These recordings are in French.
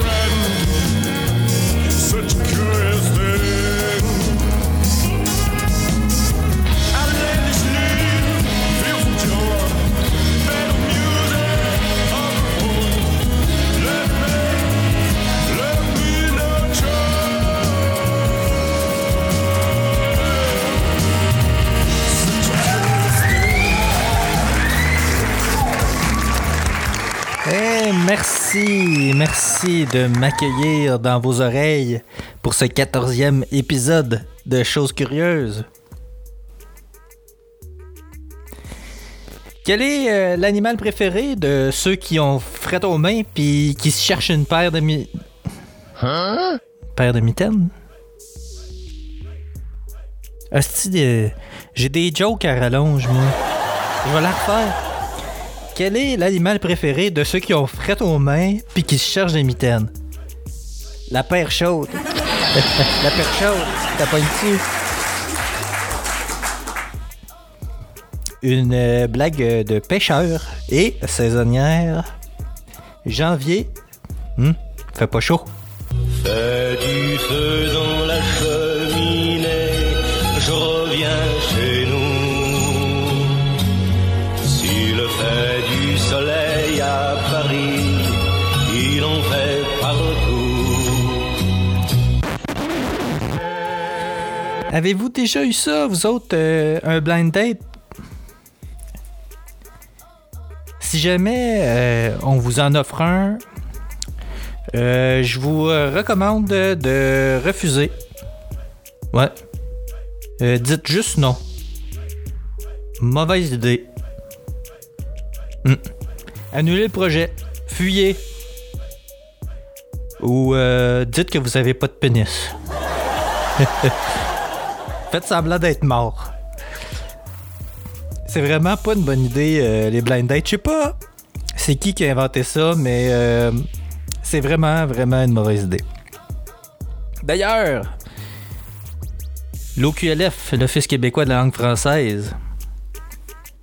friend. Such a curious thing. Merci de m'accueillir dans vos oreilles pour ce quatorzième épisode de Choses Curieuses. Quel est euh, l'animal préféré de ceux qui ont fret aux mains puis qui se cherchent une paire de mi... Hein? Paire de mitaines? Hostie, de- j'ai des jokes à rallonge, moi. Je vais la refaire. Quel est l'animal préféré de ceux qui ont fret aux mains puis qui se cherchent des mitaines? La paire chaude. La paire chaude. T'as pas une? Une euh, blague euh, de pêcheur et saisonnière. Janvier. Hmm, fait pas chaud. Du Avez-vous déjà eu ça, vous autres, euh, un blind date? Si jamais euh, on vous en offre un, euh, je vous recommande de, refuser. Ouais. Dites juste non. Mauvaise idée. Hmm. Annulez le projet. Fuyez. Ou dites que vous avez pas de pénis. Faites semblant d'être mort. C'est vraiment pas une bonne idée, euh, les blind dates. Je sais pas c'est qui qui a inventé ça, mais euh, c'est vraiment, vraiment une mauvaise idée. D'ailleurs, l'OQLF, l'Office québécois de la langue française,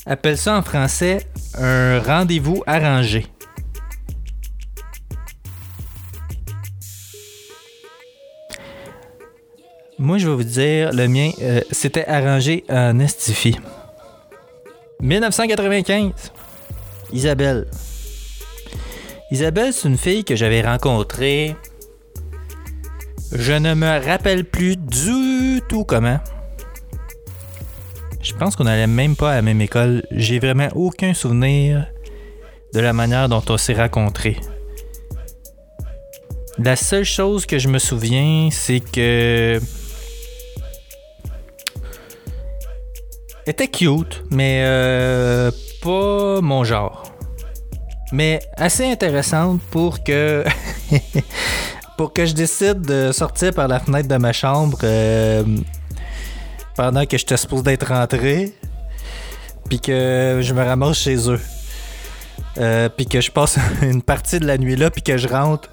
appelle ça en français un rendez-vous arrangé. Moi, je vais vous dire, le mien, euh, c'était arrangé en estifie. 1995. Isabelle. Isabelle, c'est une fille que j'avais rencontrée. Je ne me rappelle plus du tout comment. Je pense qu'on n'allait même pas à la même école. J'ai vraiment aucun souvenir de la manière dont on s'est rencontrés. La seule chose que je me souviens, c'est que. Était cute, mais euh, pas mon genre. Mais assez intéressante pour que. pour que je décide de sortir par la fenêtre de ma chambre euh, pendant que j'étais supposé d'être rentré. Puis que je me ramasse chez eux. Euh, puis que je passe une partie de la nuit là, puis que je rentre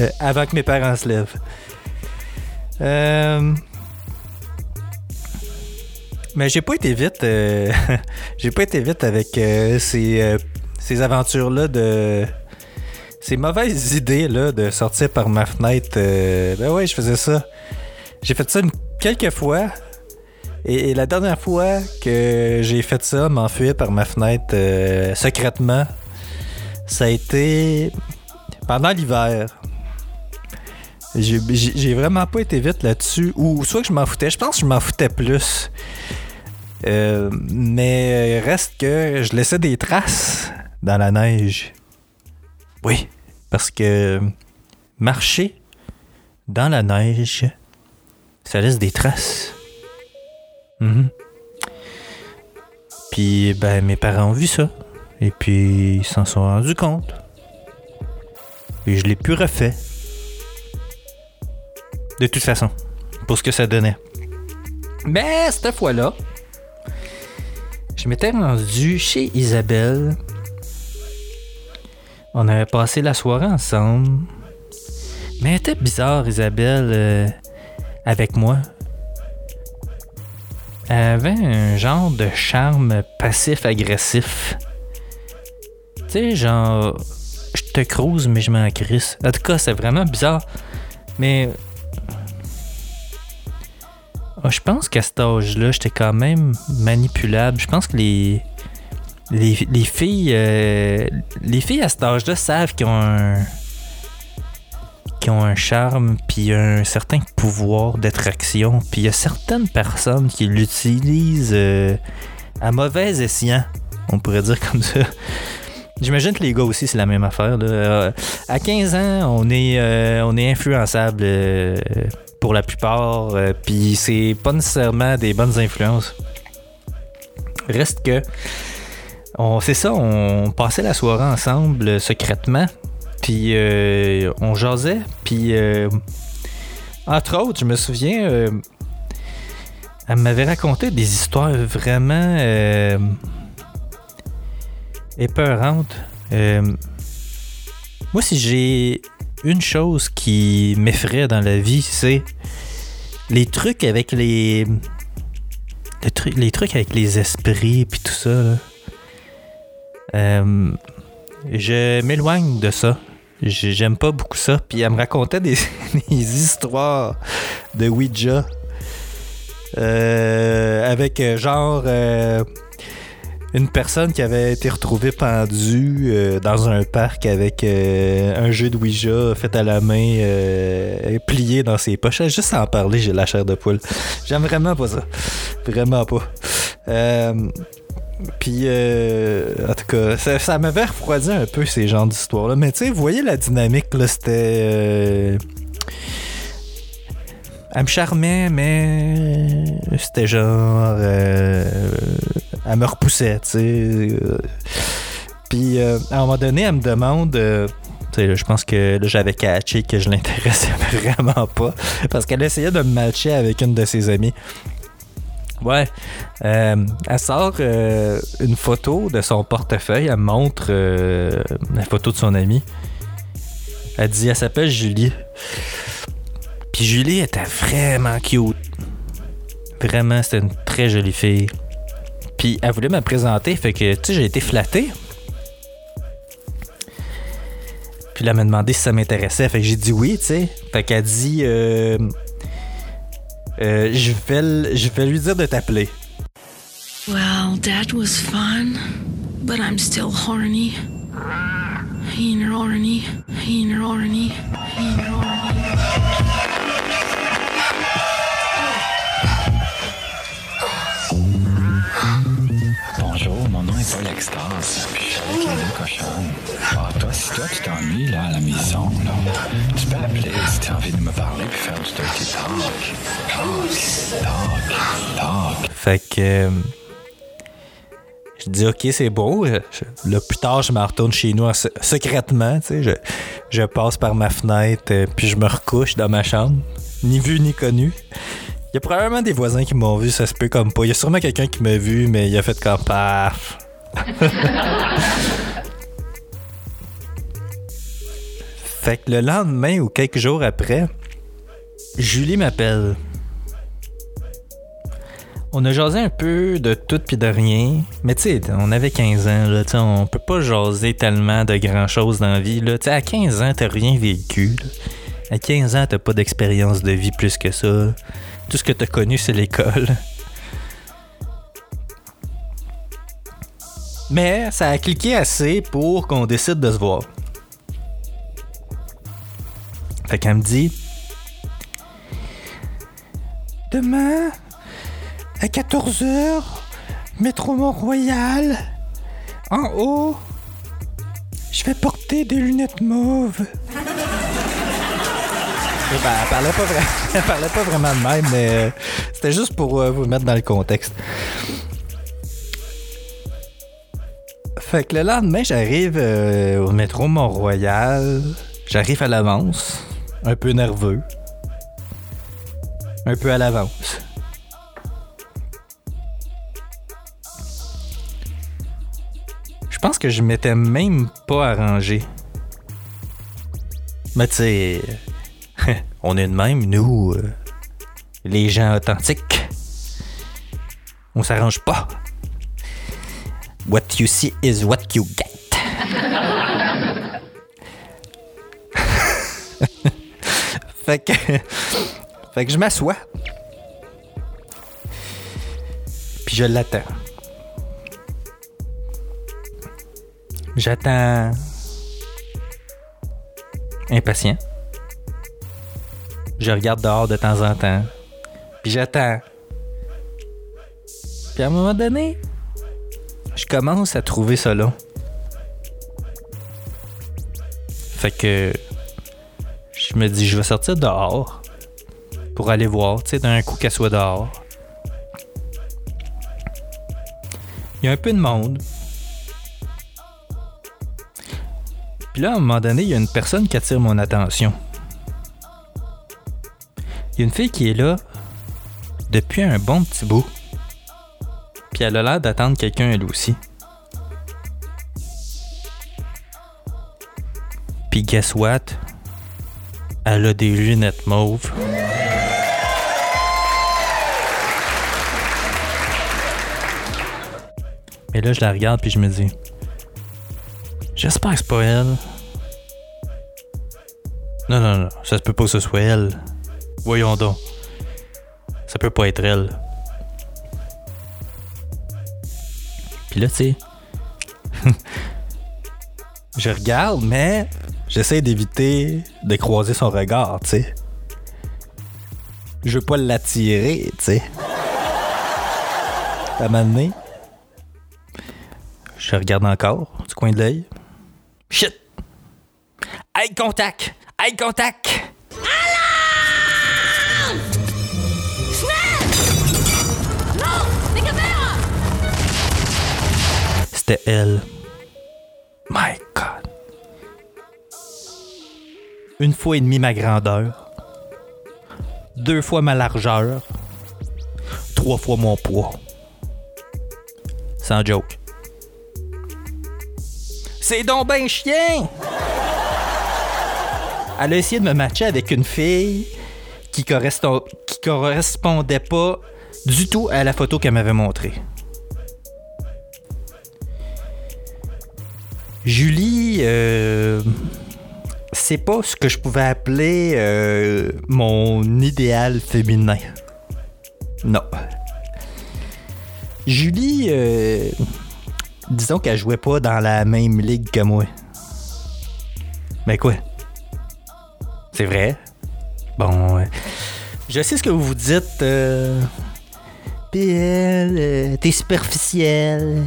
euh, avant que mes parents se lèvent. Euh, mais j'ai pas été vite. euh, j'ai pas été vite avec euh, ces, euh, ces aventures-là de. Ces mauvaises idées là de sortir par ma fenêtre. ben ouais, je faisais ça. J'ai fait ça quelques fois. Et, et la dernière fois que j'ai fait ça, m'enfuir par ma fenêtre secrètement, ça a été pendant l'hiver. J'ai vraiment pas été vite là-dessus. Ou soit que je m'en foutais. Je pense que je m'en foutais plus. Euh, mais reste que je laissais des traces dans la neige. Oui, parce que marcher dans la neige, ça laisse des traces. Mhm. Puis, ben, mes parents ont vu ça. Et puis, ils s'en sont rendus compte. Et je l'ai plus refait. De toute façon, pour ce que ça donnait. Mais cette fois-là, je m'étais rendu chez Isabelle. On avait passé la soirée ensemble. Mais elle était bizarre, Isabelle, euh, avec moi. Elle avait un genre de charme passif-agressif. Tu sais, genre, je te crouse, mais je m'en crisse. En tout cas, c'est vraiment bizarre. Mais. Ah, je pense qu'à cet âge-là, j'étais quand même manipulable. Je pense que les. Les, les filles. euh, les filles à cet âge-là savent qu'ils ont un. qui ont un charme puis un certain pouvoir d'attraction. Puis il y a certaines personnes qui l'utilisent euh, à mauvais escient, on pourrait dire comme ça. J'imagine que les gars aussi, c'est la même affaire. Euh, à 15 ans, on est, on est influençable pour la plupart, euh, puis c'est pas nécessairement des bonnes influences. Reste que, c'est ça, on passait la soirée ensemble euh, secrètement, puis euh, on jasait, puis entre autres, je me souviens, elle m'avait raconté des histoires vraiment épeurantes. Moi, si j'ai une chose qui m'effraie dans la vie, c'est les trucs avec les. les trucs, avec les esprits puis tout ça. Euh, je m'éloigne de ça. J'ai- J'aime pas beaucoup ça. Puis elle me racontait des, des histoires de Ouija. Euh, avec euh, genre euh, une personne qui avait été retrouvée pendue euh, dans un parc avec euh, un jeu de Ouija fait à la main, euh, plié dans ses poches. Juste à en parler, j'ai la chair de poule. J'aime vraiment pas ça. Vraiment pas. Euh, puis, en tout cas, ça, m'avait refroidi un peu ces genres d'histoires-là. Mais tu sais, vous voyez la dynamique, là, c'était. elle me charmait, mais c'était genre. Elle me repoussait, tu sais. euh. Puis, euh, à un moment donné, elle me demande. euh, je pense que j'avais catché que je l'intéressais vraiment pas. Parce qu'elle essayait de me matcher avec une de ses amies. Ouais. Euh, elle sort une photo de son portefeuille. Elle montre la photo de son amie. Elle dit, elle s'appelle Julie. Puis Julie était vraiment cute. Vraiment, c'était une très jolie fille. Puis elle voulait me présenter, fait que, tu sais, j'ai été flatté. Puis là, elle m'a demandé si ça m'intéressait, fait que j'ai dit oui, tu sais. Fait qu'elle dit, euh, euh, je, vais, je vais lui dire de t'appeler. Well, that was fun, but I'm still horny. Horny, horny, horny. Bonjour, mon nom est Paul Extase, puis avec les deux. Ah, toi, si toi tu t'ennuies là à la maison, là, tu peux appeler si tu as envie de me parler puis faire du dirty talk. Talk, talk, talk. Fait que. euh, je dis, OK, c'est beau. Je- Là, plus tard, je me retourne chez nous en se- secrètement. Tu sais, je, je passe par ma fenêtre, euh, puis je me recouche dans ma chambre. Ni vu ni connu. Il y a probablement des voisins qui m'ont vu, ça se peut comme pas. Il y a sûrement quelqu'un qui m'a vu, mais il a fait comme paf. Fait que le lendemain ou quelques jours après, Julie m'appelle. On a jasé un peu de tout puis de rien. Mais tu sais, on avait 15 ans, là, on peut pas jaser tellement de grand chose dans la vie. Là. À 15 ans, t'as rien vécu. À 15 ans, t'as pas d'expérience de vie plus que ça. Tout ce que t'as connu, c'est l'école. Mais ça a cliqué assez pour qu'on décide de se voir. Fait qu'elle me dit Demain, à 14h, métro Mont-Royal, en haut, je vais porter des lunettes mauves. Eh ben, elle, parlait pas elle parlait pas vraiment de même, mais euh, c'était juste pour euh, vous mettre dans le contexte. Fait que le lendemain, j'arrive euh, au métro Mont-Royal. J'arrive à l'avance. Un peu nerveux. Un peu à l'avance. Je pense que je m'étais même pas arrangé. Mais tu sais, on est de même, nous, euh, les gens authentiques. On s'arrange pas. What you see is what you get. fait que. Fait que je m'assois. Puis je l'attends. J'attends. Impatient. Je regarde dehors de temps en temps. Puis j'attends. Puis à un moment donné, je commence à trouver ça long. Fait que je me dis, je vais sortir dehors pour aller voir, tu sais, d'un coup qu'elle soit dehors. Il y a un peu de monde. Puis là, à un moment donné, il y a une personne qui attire mon attention. Il y a une fille qui est là depuis un bon petit bout. Puis elle a l'air d'attendre quelqu'un elle aussi. Puis guess what? Elle a des lunettes mauves. Mais là, je la regarde puis je me dis... J'espère que c'est pas elle. Non, non, non, ça se peut pas que ce soit elle. Voyons donc. Ça peut pas être elle. Je regarde, mais j'essaie d'éviter de croiser son regard, tu sais. Je veux pas l'attirer, tu sais. À un donné, je regarde encore du coin de l'œil. Shit! Eye contact! Eye contact! C'était elle. My God. Une fois et demi ma grandeur. Deux fois ma largeur. Trois fois mon poids. Sans joke. C'est donc ben chien! Elle a essayé de me matcher avec une fille qui, qui correspondait pas du tout à la photo qu'elle m'avait montrée. Julie, euh, c'est pas ce que je pouvais appeler euh, mon idéal féminin. Non. Julie, euh, disons qu'elle jouait pas dans la même ligue que moi. Mais quoi? C'est vrai? Bon, euh, je sais ce que vous vous dites. Euh, euh, t'es superficielle.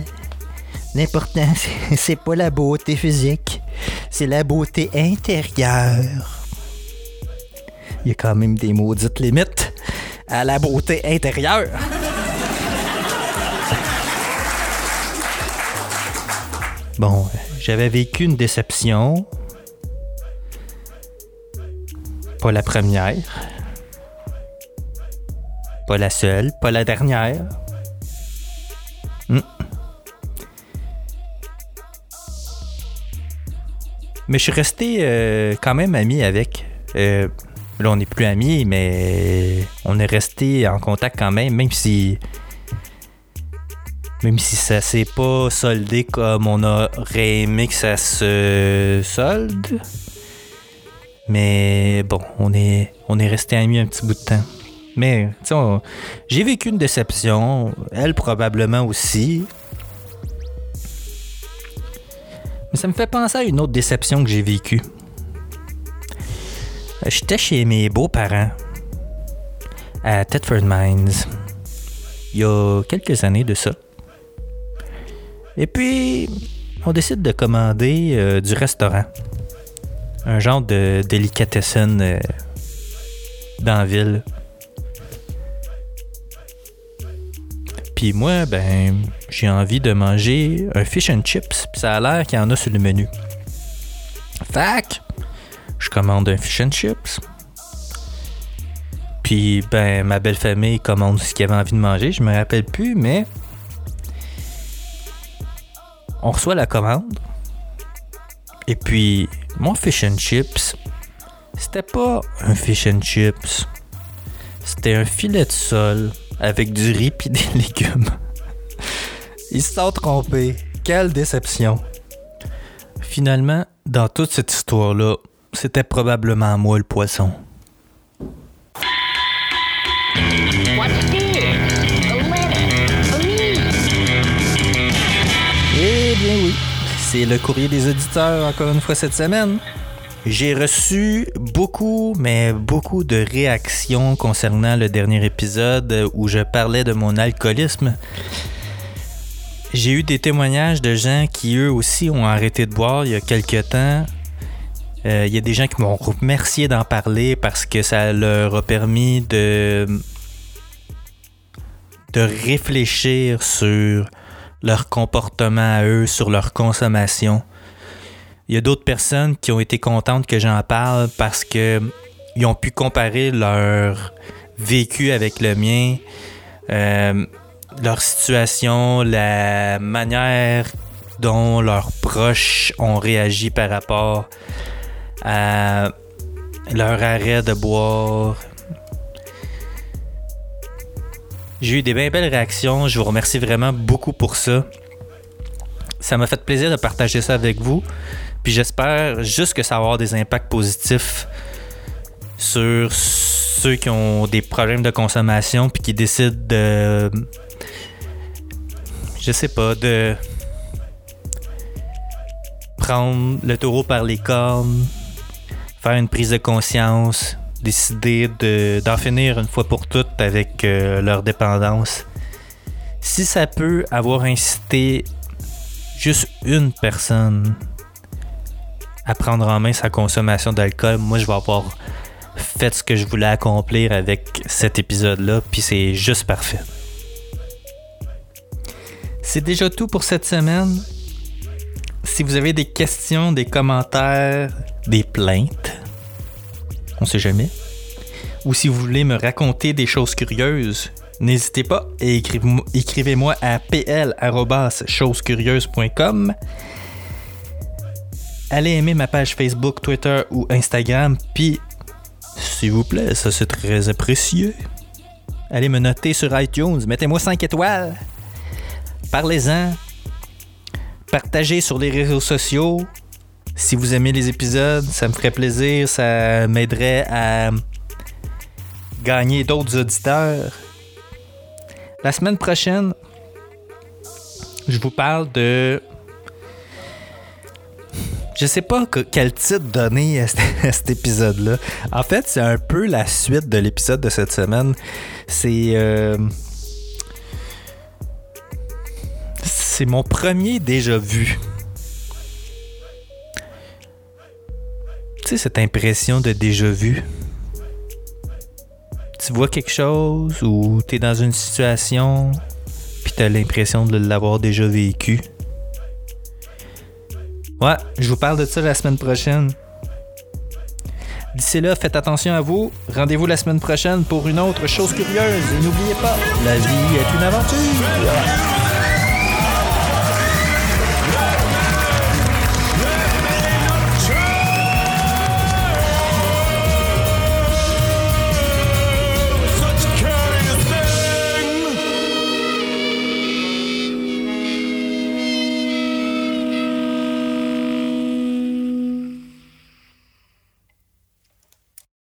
L'important, c'est- pas la beauté physique, c'est la beauté intérieure. Il y a quand même des maudites limites à la beauté intérieure. Bon, j'avais vécu une déception. Pas la première. Pas la seule, pas la dernière. Hmm. Mais je suis resté euh, quand même ami avec. Euh, là, on n'est plus amis, mais on est resté en contact quand même, même si. Même si ça s'est pas soldé comme on aurait aimé que ça se solde. Mais bon, on est, on est resté amis un petit bout de temps. Mais, tu j'ai vécu une déception. Elle, probablement aussi. Mais ça me fait penser à une autre déception que j'ai vécue. J'étais chez mes beaux-parents à Thetford Mines il y a quelques années de ça. Et puis, on décide de commander euh, du restaurant. Un genre de délicatessen euh, dans la ville. Puis moi, ben, j'ai envie de manger un fish and chips. Puis ça a l'air qu'il y en a sur le menu. Fac, je commande un fish and chips. Puis, ben, ma belle famille commande ce qu'elle avait envie de manger. Je me rappelle plus, mais. On reçoit la commande. Et puis, mon fish and chips, c'était pas un fish and chips. C'était un filet de sol avec du riz et des légumes. Ils se sont trompés. Quelle déception. Finalement, dans toute cette histoire-là, c'était probablement moi le poisson. Eh bien oui, c'est le courrier des auditeurs encore une fois cette semaine. J'ai reçu beaucoup, mais beaucoup de réactions concernant le dernier épisode où je parlais de mon alcoolisme. J'ai eu des témoignages de gens qui eux aussi ont arrêté de boire il y a quelques temps. Euh, Il y a des gens qui m'ont remercié d'en parler parce que ça leur a permis de de réfléchir sur leur comportement à eux, sur leur consommation. Il y a d'autres personnes qui ont été contentes que j'en parle parce que ils ont pu comparer leur vécu avec le mien, euh, leur situation, la manière dont leurs proches ont réagi par rapport à leur arrêt de boire. J'ai eu des bien belles réactions. Je vous remercie vraiment beaucoup pour ça. Ça m'a fait plaisir de partager ça avec vous. Puis j'espère juste que ça va avoir des impacts positifs sur ceux qui ont des problèmes de consommation puis qui décident de je sais pas de prendre le taureau par les cornes, faire une prise de conscience, décider de- d'en finir une fois pour toutes avec euh, leur dépendance. Si ça peut avoir incité juste une personne à prendre en main sa consommation d'alcool, moi je vais avoir fait ce que je voulais accomplir avec cet épisode-là, puis c'est juste parfait. C'est déjà tout pour cette semaine. Si vous avez des questions, des commentaires, des plaintes, on sait jamais, ou si vous voulez me raconter des choses curieuses, n'hésitez pas et écrivez-moi- à pl.chosescurieuses.com. Allez aimer ma page Facebook, Twitter ou Instagram, puis s'il vous plaît, ça c'est très apprécié. Allez me noter sur iTunes, mettez-moi 5 étoiles. Parlez-en. Partagez sur les réseaux sociaux. Si vous aimez les épisodes, ça me ferait plaisir, ça m'aiderait à gagner d'autres auditeurs. La semaine prochaine, je vous parle de je sais pas que- quel titre donner à cet, à cet épisode-là. En fait, c'est un peu la suite de l'épisode de cette semaine. C'est. euh, c'est mon premier déjà vu. Tu sais, cette impression de déjà vu. Tu vois quelque chose ou tu es dans une situation, puis tu as l'impression de l'avoir déjà vécu. Ouais, je vous parle de ça la semaine prochaine. D'ici là, faites attention à vous. Rendez-vous la semaine prochaine pour une autre chose curieuse. Et n'oubliez pas, la vie est une aventure.